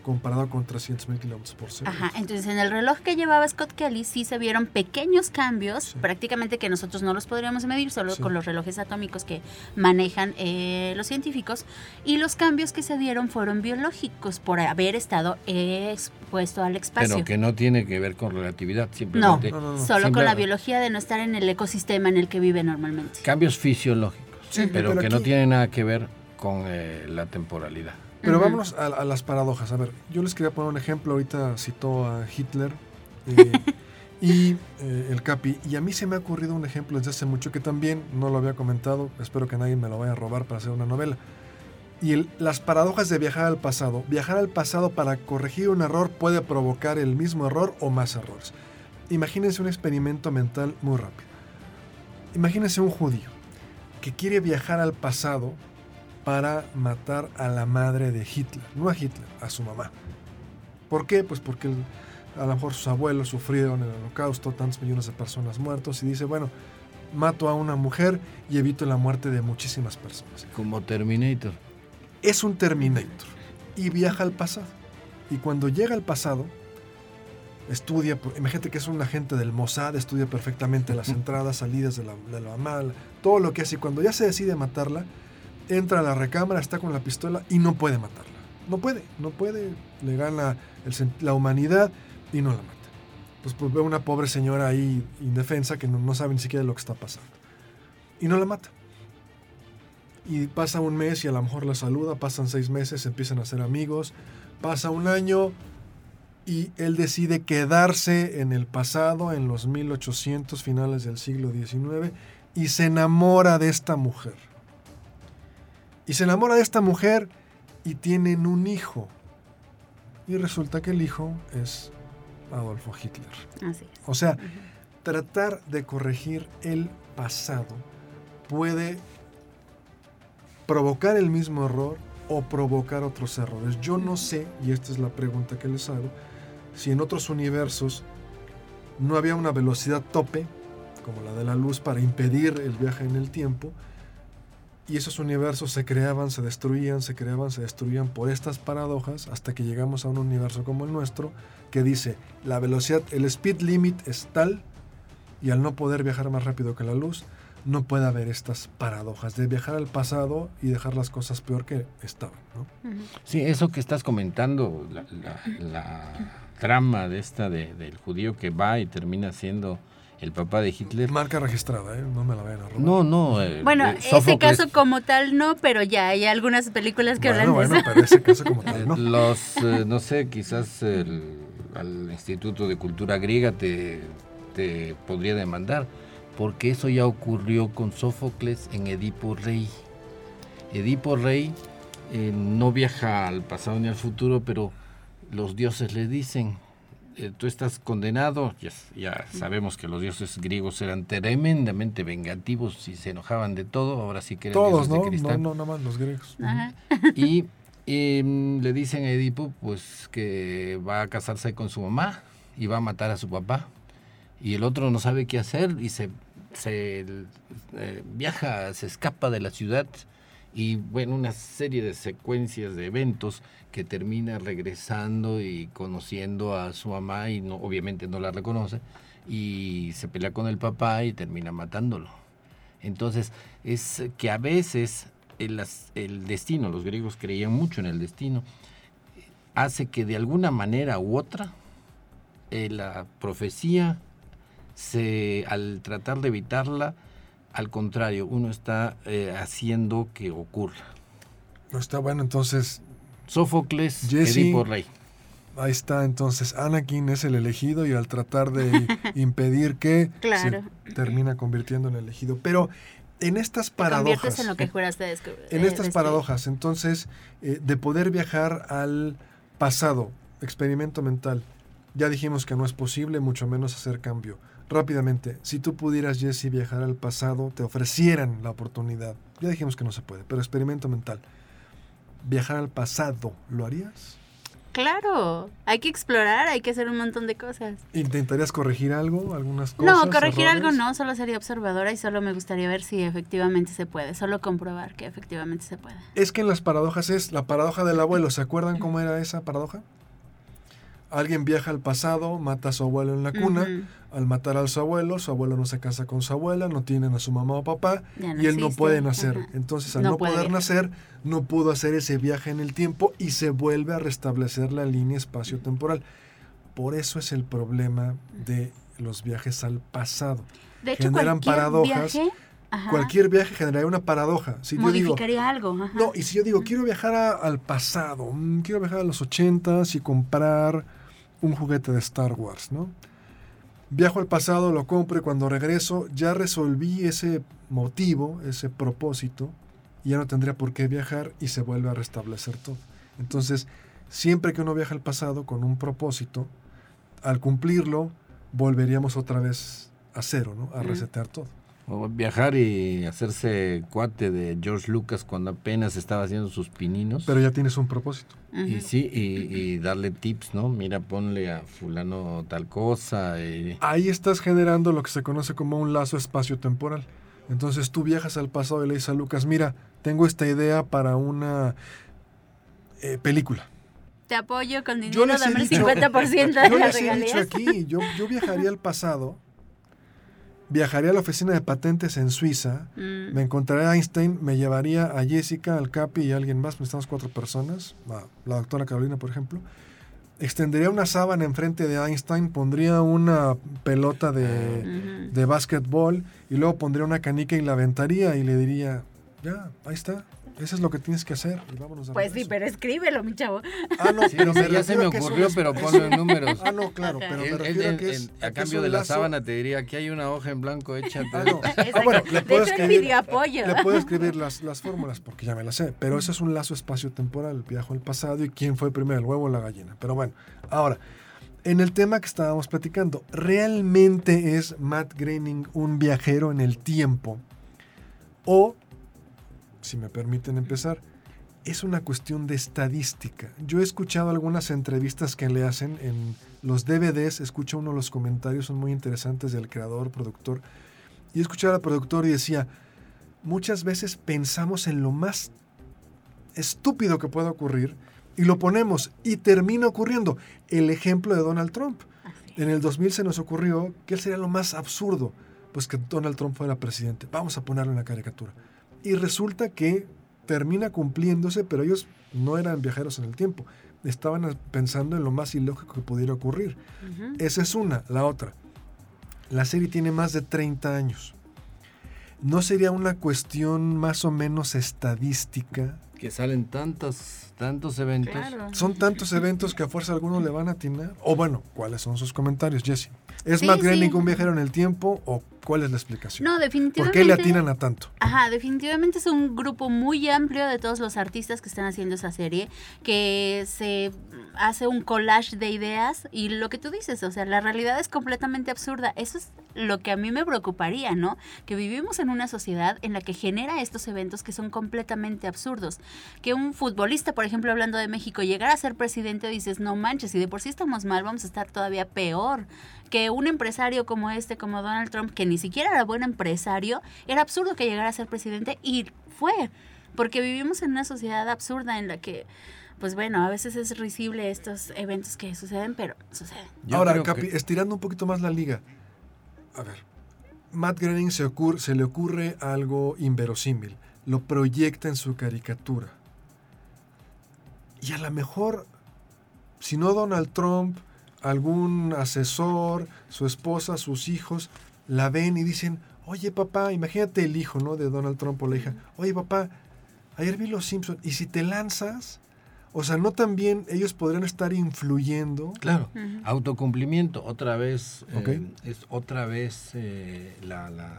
comparado con 300.000 kilómetros por segundo. Ajá, entonces en el reloj que llevaba Scott Kelly sí se vieron pequeños cambios, Sí. prácticamente que nosotros no los podríamos medir, solo Sí. con los relojes atómicos que manejan eh, los científicos. Y los cambios que se dieron fueron biológicos por haber estado expuesto al espacio. Pero que no tiene que ver con relatividad, simplemente No, no, no. Solo con la biología de no estar en el ecosistema en el que vive normalmente. cambios fisiológicos, Sí, pero, pero que no tienen nada que ver con eh, la temporalidad. Pero Ujú. vámonos a, a las paradojas. A ver, yo les quería poner un ejemplo. Ahorita citó a Hitler eh, [LAUGHS] y eh, el Capi. Y a mí se me ha ocurrido un ejemplo desde hace mucho que también no lo había comentado. Espero que nadie me lo vaya a robar para hacer una novela. Y el- las paradojas de viajar al pasado. Viajar al pasado para corregir un error puede provocar el mismo error o más errores. Imagínense un experimento mental muy rápido. Imagínense un judío que quiere viajar al pasado para matar a la madre de Hitler, no a Hitler, a su mamá. ¿Por qué? Pues porque a lo mejor sus abuelos sufrieron el holocausto, tantos millones de personas muertos, y dice, bueno, mato a una mujer y evito la muerte de muchísimas personas. Como Terminator. Es un Terminator y viaja al pasado. Y cuando llega al pasado, estudia, imagínate que es un agente del Mossad, estudia perfectamente las [LAUGHS] entradas, salidas de la, de la mamá, todo lo que hace. Y cuando ya se decide matarla, entra a la recámara, está con la pistola y no puede matarla. No puede, no puede, le gana la humanidad y no la mata. Pues, pues ve una pobre señora ahí indefensa que no, no sabe ni siquiera lo que está pasando. Y no la mata. Y pasa un mes y a lo mejor la saluda, pasan seis meses, empiezan a ser amigos, pasa un año y él decide quedarse en el pasado, en los 1800 finales del siglo XIX, y se enamora de esta mujer. Y se enamora de esta mujer y tienen un hijo. Y resulta que el hijo es Adolfo Hitler. Así es. O sea, tratar de corregir el pasado puede provocar el mismo error o provocar otros errores. Yo no sé, y esta es la pregunta que les hago, si en otros universos no había una velocidad tope, como la de la luz, para impedir el viaje en el tiempo, y esos universos se creaban, se destruían, se creaban, se destruían por estas paradojas, hasta que llegamos a un universo como el nuestro, que dice, la velocidad, el speed limit es tal, y al no poder viajar más rápido que la luz, no puede haber estas paradojas de viajar al pasado y dejar las cosas peor que estaban. Sí, eso que estás comentando, la, la- la trama de esta de- del judío que va y termina siendo el papá de Hitler. Marca registrada, ¿eh? no me la vayan a robar. No, no. eh, Bueno, eh, ese caso como tal no, pero ya hay algunas películas que bueno, hablan de bueno, eso. pero ese caso como tal, ¿no? [LAUGHS] Los, eh, no sé, quizás el, al Instituto de Cultura Griega te, te podría demandar, porque eso ya ocurrió con Sófocles en Edipo Rey. Edipo Rey eh, no viaja al pasado ni al futuro, pero los dioses le dicen, eh, tú estás condenado, ya, ya sabemos que los dioses griegos eran tremendamente vengativos y se enojaban de todo, ahora sí que eran Todos, dioses de ¿no? No, cristal. no, nada más los griegos. Ajá. Y em, le dicen a Edipo pues que va a casarse con su mamá y va a matar a su papá. Y el otro no sabe qué hacer y se, se eh, viaja, se escapa de la ciudad y bueno, una serie de secuencias de eventos que termina regresando y conociendo a su mamá y no, obviamente no la reconoce y se pelea con el papá y termina matándolo. Entonces, es que a veces el, destino, los griegos creían mucho en el destino, hace que de alguna manera u otra eh, la profecía, se, al tratar de evitarla, al contrario, uno está eh, haciendo que ocurra. No está bueno, entonces Sófocles, Jesse. Edipo Rey. ahí está, entonces Anakin es el elegido y al tratar de [LAUGHS] impedir que Claro. se termina convirtiendo en el elegido. Pero en estas Te paradojas, en lo que juraste descubrir. en estas paradojas, entonces, eh, de poder viajar al pasado, experimento mental, ya dijimos que no es posible, mucho menos hacer cambio. Rápidamente, si tú pudieras, Jesse, viajar al pasado, te ofrecieran la oportunidad. Ya dijimos que no se puede, pero experimento mental. Viajar al pasado, ¿lo harías? Claro, hay que explorar, hay que hacer un montón de cosas. ¿Intentarías corregir algo, algunas cosas? No, corregir algo no, solo sería observadora y solo me gustaría ver si efectivamente se puede, solo comprobar que efectivamente se puede. Es que en las paradojas es la paradoja del abuelo. ¿Se acuerdan cómo era esa paradoja? Alguien viaja al pasado, mata a su abuelo en la cuna. Al matar a su abuelo, su abuelo no se casa con su abuela, no tienen a su mamá o papá no y él no puede nacer. ajá. Entonces, al No poder nacer, no pudo hacer ese viaje en el tiempo y se vuelve a restablecer la línea espacio-temporal. Por eso es el problema de los viajes al pasado. De hecho, Generan cualquier paradojas. viaje, Cualquier viaje generaría una paradoja. Si yo digo, modificaría algo. ajá. no, y si yo digo, quiero viajar a- al pasado, mm, quiero viajar a los ochentas y comprar un juguete de Star Wars, ¿no? Viajo al pasado, lo compro y cuando regreso ya resolví ese motivo, ese propósito, y ya no tendría por qué viajar y se vuelve a restablecer todo. Entonces, siempre que uno viaja al pasado con un propósito, al cumplirlo, volveríamos otra vez a cero, ¿no? A resetear todo. O viajar y hacerse cuate de George Lucas cuando apenas estaba haciendo sus pininos. Pero ya tienes un propósito. Y sí, y, y darle tips, ¿no? Mira, ponle a fulano tal cosa. y- ahí estás generando lo que se conoce como un lazo espacio-temporal. Entonces tú viajas al pasado y le dices a Lucas, mira, tengo esta idea para una eh, película. Te apoyo con Yo dinero, les he dame el dicho- 50% de [LAUGHS] Yo les he dicho regalías. aquí, yo, yo viajaría al pasado, viajaría a la oficina de patentes en Suiza, Mm. me encontraría a Einstein, me llevaría a Jessica, al Capi y a alguien más, necesitamos cuatro personas, la doctora Carolina, por ejemplo. Extendería una sábana enfrente de Einstein, pondría una pelota de, Ujú. de básquetbol y luego pondría una canica y la aventaría y le diría, ya, ahí está, eso es lo que tienes que hacer y vámonos de Pues sí, regreso". pero escríbelo, mi chavo. Ah, no, [LAUGHS] Sí, pero me ya se refiero me a un ocurrió, es- pero ponlo en números. Ah, no, claro, pero me refiero a que es, en- a a cambio de la lazo- sábana te diría, aquí hay una hoja en blanco hecha. Ah, no. [LAUGHS] Ah, bueno, le de puedo hecho, escribir- pidió apoyo. Le puedo escribir [LAUGHS] las, las fórmulas porque ya me las sé, pero eso es un lazo espacio-temporal, viajo al pasado y quién fue primero, el huevo o la gallina. Pero bueno, ahora, en el tema que estábamos platicando, ¿realmente es Matt Groening un viajero en el tiempo? O, si me permiten empezar, es una cuestión de estadística. Yo he escuchado algunas entrevistas que le hacen en los DVDs, escucho uno de los comentarios, son muy interesantes del creador, productor, y escuchaba al productor y decía, muchas veces pensamos en lo más estúpido que pueda ocurrir y lo ponemos y termina ocurriendo. El ejemplo de Donald Trump. En el 2000 se nos ocurrió que él sería lo más absurdo, pues que Donald Trump fuera presidente. Vamos a ponerlo en la caricatura. Y resulta que termina cumpliéndose, pero ellos no eran viajeros en el tiempo. Estaban pensando en lo más ilógico que pudiera ocurrir. Esa es una. La otra. La serie tiene más de 30 años. ¿No sería una cuestión más o menos estadística? Que salen tantos, tantos eventos. Claro. ¿Son tantos eventos que a fuerza algunos le van a atinar? O bueno, ¿cuáles son sus comentarios, Jesse? ¿Es Sí, Matt Groening sí. un viajero en el tiempo o cuál es la explicación? No, ¿Por definitivamente. qué le atinan a tanto? Ajá, definitivamente es un grupo muy amplio de todos los artistas que están haciendo esa serie, que se hace un collage de ideas y lo que tú dices, o sea, la realidad es completamente absurda. Eso es lo que a mí me preocuparía, ¿no? Que vivimos en una sociedad en la que genera estos eventos que son completamente absurdos. Que un futbolista, por ejemplo, hablando de México, llegara a ser presidente, dices, no manches, y de por sí estamos mal, vamos a estar todavía peor. Que un empresario como este, como Donald Trump, que ni siquiera era buen empresario, era absurdo que llegara a ser presidente y fue. Porque vivimos en una sociedad absurda en la que, pues bueno, a veces es risible estos eventos que suceden, pero suceden. Yo Ahora, Capi, que- estirando un poquito más la liga. A ver, Matt Groening se, se le ocurre algo inverosímil. Lo proyecta en su caricatura. Y a lo mejor, si no Donald Trump, algún asesor, su esposa, sus hijos, la ven y dicen, oye papá, imagínate el hijo, ¿no? De Donald Trump o la hija, oye papá, ayer vi Los Simpsons, y si te lanzas, o sea, no también ellos podrían estar influyendo. Claro, autocumplimiento, otra vez, eh, Ok. es otra vez eh, la, la,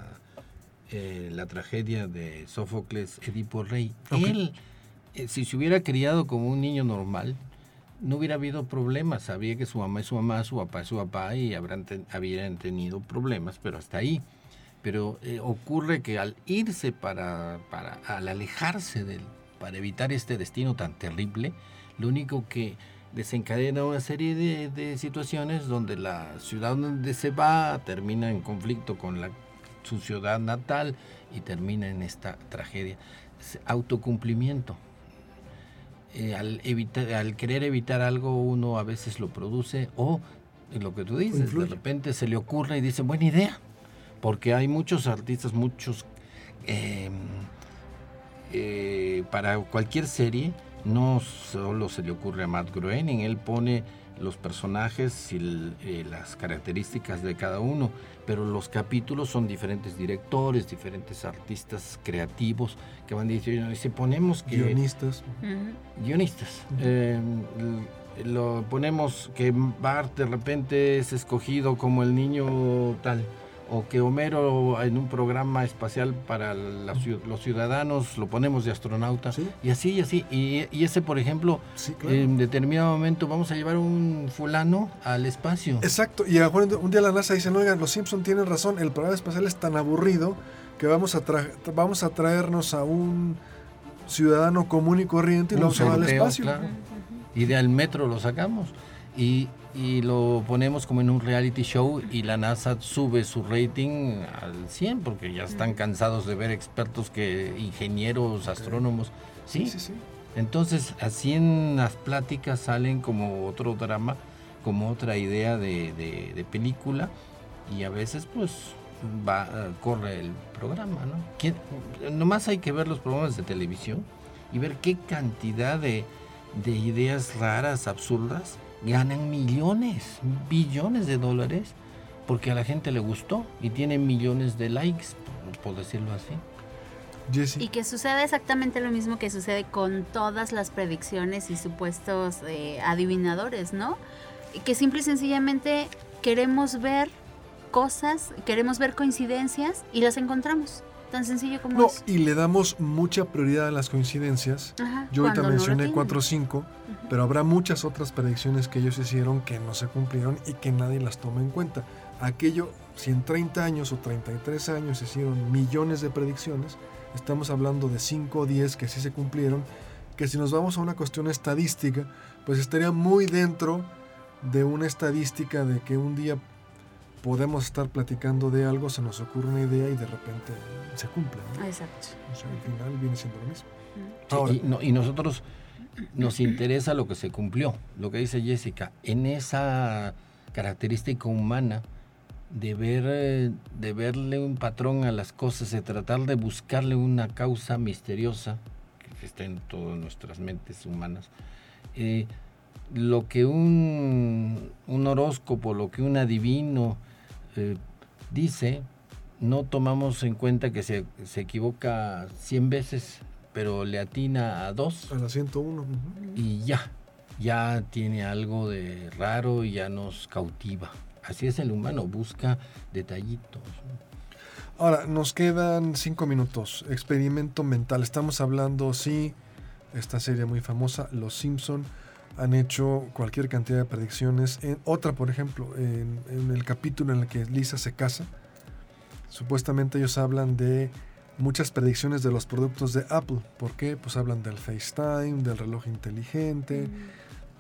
eh, la tragedia de Sófocles, Edipo Rey. Él, eh, si se hubiera criado como un niño normal, no hubiera habido problemas. Sabía que su mamá es su mamá, su papá es su papá y habrán ten- habrían tenido problemas, pero hasta ahí. Pero eh, ocurre que al irse para, para, al alejarse del, para evitar este destino tan terrible, lo único que desencadena una serie de, de situaciones donde la ciudad donde se va termina en conflicto con la, su ciudad natal y termina en esta tragedia. Es autocumplimiento. Eh, al, evitar, al querer evitar algo uno a veces lo produce o lo que tú dices, Influye. de repente se le ocurre y dice, buena idea, porque hay muchos artistas, muchos, eh, eh, para cualquier serie, no solo se le ocurre a Matt Groening, él pone los personajes y el, eh, las características de cada uno, pero los capítulos son diferentes directores, diferentes artistas creativos que van diciendo, y si ponemos que Guionistas. Guionistas. Eh, lo ponemos que Bart de repente es escogido como el niño tal, o que Homero en un programa espacial para la los ciudadanos lo ponemos de astronauta, Sí. y así y así. Y, y ese, por ejemplo, Sí, claro. en determinado momento vamos a llevar un fulano al espacio. Exacto, y a un día la NASA dice, oigan, los Simpson tienen razón, el programa espacial es tan aburrido que vamos a, tra- vamos a traernos a un ciudadano común y corriente y lo vamos a llevar al espacio. claro. Y del metro lo sacamos. Y, y lo ponemos como en un reality show y la NASA sube su rating al 100 porque ya están cansados de ver expertos que ingenieros, astrónomos. Sí, sí, sí. entonces así en las pláticas salen como otro drama, como otra idea de, de- de película y a veces pues va corre el programa, ¿no? ¿Quién- nomás hay que ver los programas de televisión y ver qué cantidad de, de ideas raras, absurdas, ganan millones, billones de dólares porque a la gente le gustó y tiene millones de likes, por, decirlo así. Jesse. Y que sucede exactamente lo mismo que sucede con todas las predicciones y supuestos eh, adivinadores, ¿no? Que simple y sencillamente queremos ver cosas, queremos ver coincidencias y las encontramos. Tan sencillo como No, y le damos mucha prioridad a las coincidencias. Ajá, Yo ahorita no mencioné tienen. 4 o 5, Ujú. pero habrá muchas otras predicciones que ellos hicieron que no se cumplieron y que nadie las toma en cuenta. Aquello, si en 30 años o 33 años se hicieron millones de predicciones, estamos hablando de 5 o 10 que sí se cumplieron, que si nos vamos a una cuestión estadística, pues estaría muy dentro de una estadística de que un día podemos estar platicando de algo, se nos ocurre una idea y de repente se cumple. ¿no? Exacto. O sea, al final viene siendo lo mismo. Sí, Ahora, y, no- y nosotros nos interesa lo que se cumplió, lo que dice Jessica, en esa característica humana de ver, de verle un patrón a las cosas, de tratar de buscarle una causa misteriosa que está en todas nuestras mentes humanas. eh, lo que un, un horóscopo, lo que un adivino eh, dice, no tomamos en cuenta que se, se equivoca 100 veces, pero le atina a dos a la 101. ujú. y ya, ya tiene algo de raro y ya nos cautiva. Así es el humano, busca detallitos. Ahora, nos quedan cinco minutos. Experimento mental. Estamos hablando, sí, esta serie muy famosa, Los Simpson han hecho cualquier cantidad de predicciones. En otra, por ejemplo, en, en el capítulo en el que Lisa se casa, supuestamente ellos hablan de muchas predicciones de los productos de Apple. ¿Por qué? Pues hablan del FaceTime, del reloj inteligente.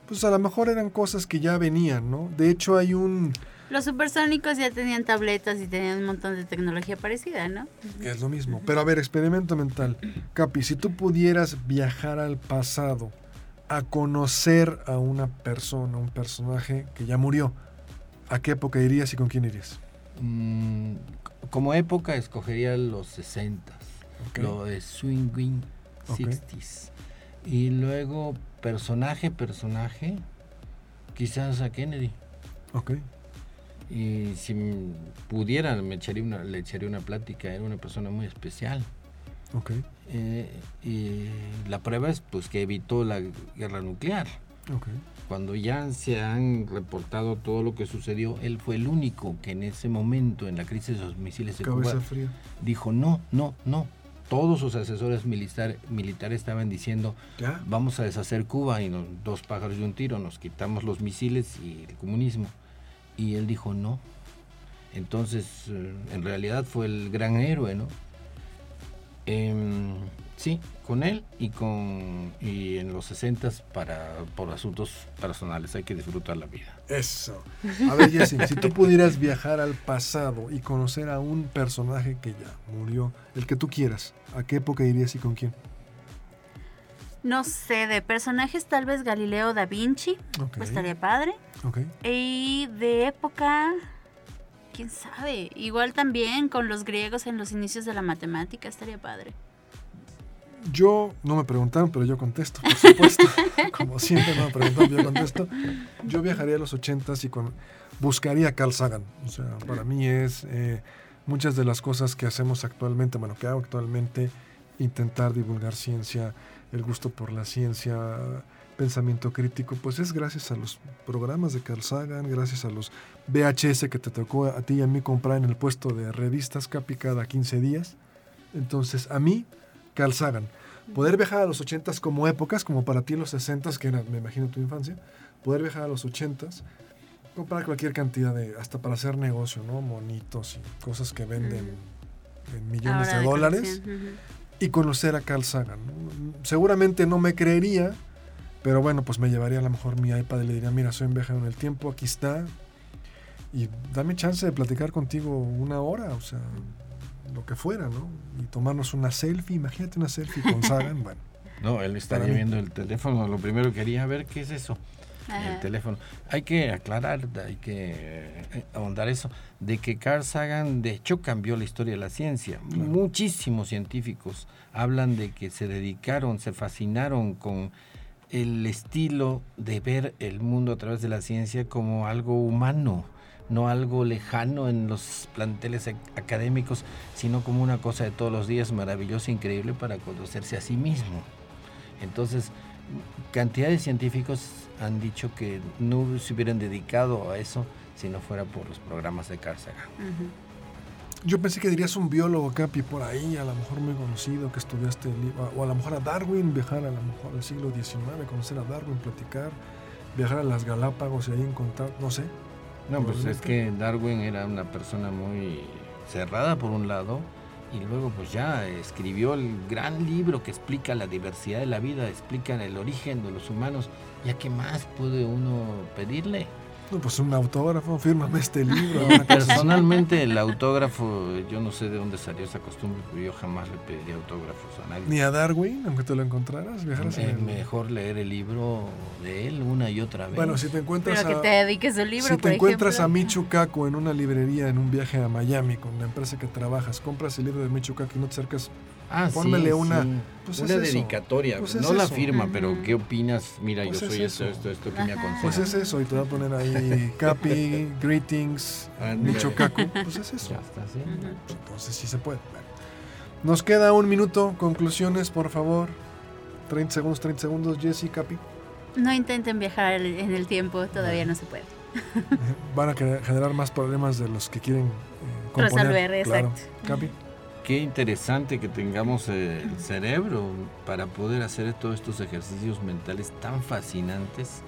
Pues a lo mejor eran cosas que ya venían, ¿no? De hecho, hay un... Los supersónicos ya tenían tabletas y tenían un montón de tecnología parecida, ¿no? Que es lo mismo. Pero a ver, experimento mental. Capi, si tú pudieras viajar al pasado a conocer a una persona, un personaje que ya murió, ¿a qué época irías y con quién irías? Mm, como época escogería los 60 Ok. lo de Swinging Ok. 60s. Y luego, personaje, personaje, quizás a Kennedy. Ok. Y si pudiera, me echaría una, le echaría una plática, era una persona muy especial. Ok. Eh, y la prueba es pues que evitó la guerra nuclear. Cuando ya se han reportado todo lo que sucedió, él fue el único que en ese momento, en la crisis de los misiles de Cabeza Cuba, fría. dijo no, no, no. Todos sus asesores militar, militares estaban diciendo, ¿Ya? vamos a deshacer Cuba y nos- dos pájaros de un tiro, nos quitamos los misiles y el comunismo. Y él dijo no. Entonces, eh, en realidad fue el gran héroe, ¿no? Em, Sí, con él y con y en los 60 para por asuntos personales hay que disfrutar la vida. Eso. A ver, Jessy, si tú pudieras viajar al pasado y conocer a un personaje que ya murió, el que tú quieras, ¿a qué época irías y con quién? No sé, de personajes tal vez Galileo da Vinci, pues estaría padre. Ok. Y de época, quién sabe, igual también con los griegos en los inicios de la matemática estaría padre. Yo, no me preguntaron, pero yo contesto, por supuesto. [LAUGHS] Como siempre no me preguntaron, yo contesto. Yo viajaría a los ochentas y con, buscaría a Carl Sagan. O sea, para mí es eh, muchas de las cosas que hacemos actualmente, bueno, que hago actualmente, intentar divulgar ciencia, el gusto por la ciencia, pensamiento crítico, pues es gracias a los programas de Carl Sagan, gracias a los VHS que te tocó a ti y a mí comprar en el puesto de revistas Capi cada 15 días. Entonces, a mí, Carl Sagan. Poder viajar a los 80s como épocas, como para ti los 60s, que era, me imagino, tu infancia. Poder viajar a los 80s, comprar cualquier cantidad de, hasta para hacer negocio, ¿no? Monitos y cosas que venden en millones Ahora de dólares. colección, ujú. Y conocer a Carl Sagan. ¿no? Seguramente no me creería, pero bueno, pues me llevaría a lo mejor mi iPad y le diría, mira, soy un viajero en el tiempo, aquí está. Y dame chance de platicar contigo una hora, o sea, lo que fuera, ¿no? Y tomarnos una selfie, imagínate una selfie con [LAUGHS] Sagan, bueno. No, él estaría viendo el teléfono, lo primero que quería ver qué es eso. el teléfono. Hay que aclarar, hay que eh, ahondar eso, de que Carl Sagan de hecho cambió la historia de la ciencia. Muchísimos científicos hablan de que se dedicaron, se fascinaron con el estilo de ver el mundo a través de la ciencia como algo humano, no algo lejano en los planteles ac- académicos, sino como una cosa de todos los días maravillosa, increíble para conocerse a sí mismo. Entonces, cantidad de científicos han dicho que no se hubieran dedicado a eso si no fuera por los programas de. Ujú. Yo pensé que dirías un biólogo, Capi, por ahí, a lo mejor muy conocido, que estudiaste, o a lo mejor a Darwin, viajar a lo mejor al siglo XIX, conocer a Darwin, platicar, viajar a las Galápagos y ahí encontrar, no sé. No, pues es que Darwin era una persona muy cerrada por un lado y luego pues ya escribió el gran libro que explica la diversidad de la vida, explica el origen de los humanos. ¿Ya qué más puede uno pedirle? No, pues un autógrafo, fírmame este libro. [LAUGHS] Personalmente el autógrafo, yo no sé de dónde salió esa costumbre, pero yo jamás le pediría autógrafos a nadie. Ni a Darwin, aunque te lo encontraras, viajaras en el- mejor leer el libro de él una y otra vez. Bueno, si te encuentras Pero que a... te dediques un libro, si por te encuentras ejemplo. a Michu Kaku en una librería en un viaje a Miami con la empresa que trabajas, compras el libro de Michu Kaku y no te acercas, Ah, sí, una- sí. pues una es dedicatoria. Pues es no la eso. firma, pero ¿qué opinas? Mira, Pues yo es soy esto, eso. esto, esto que me aconseja. pues es eso, y te va a poner ahí [LAUGHS] Capi, greetings, Kaku, pues es eso. Ya está, sí. Pues entonces sí se puede. Bueno. Nos queda un minuto, conclusiones, por favor. 30 segundos, 30 segundos, Jesse, Capi. No intenten viajar en el tiempo, todavía no se puede. Van a generar más problemas de los que quieren eh, componer. Resolver, claro. exacto. Capi. Qué interesante que tengamos el cerebro para poder hacer todos estos ejercicios mentales tan fascinantes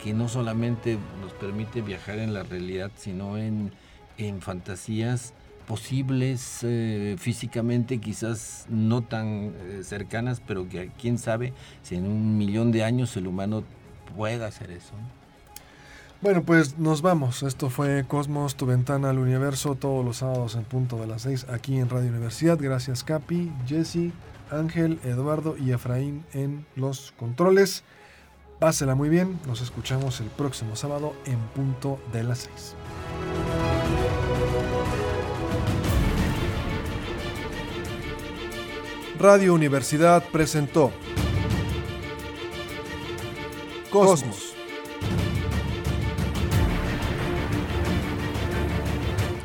que no solamente nos permite viajar en la realidad, sino en, en fantasías posibles eh, físicamente, quizás no tan eh, cercanas, pero que quién sabe si en un millón de años el humano pueda hacer eso. Bueno, pues nos vamos. Esto fue Cosmos, tu ventana al universo, todos los sábados en punto de las 6 aquí en Radio Universidad. Gracias Capi, Jesse, Ángel, Eduardo y Efraín en los controles. Pásela muy bien. Nos escuchamos el próximo sábado en punto de las 6. Radio Universidad presentó Cosmos.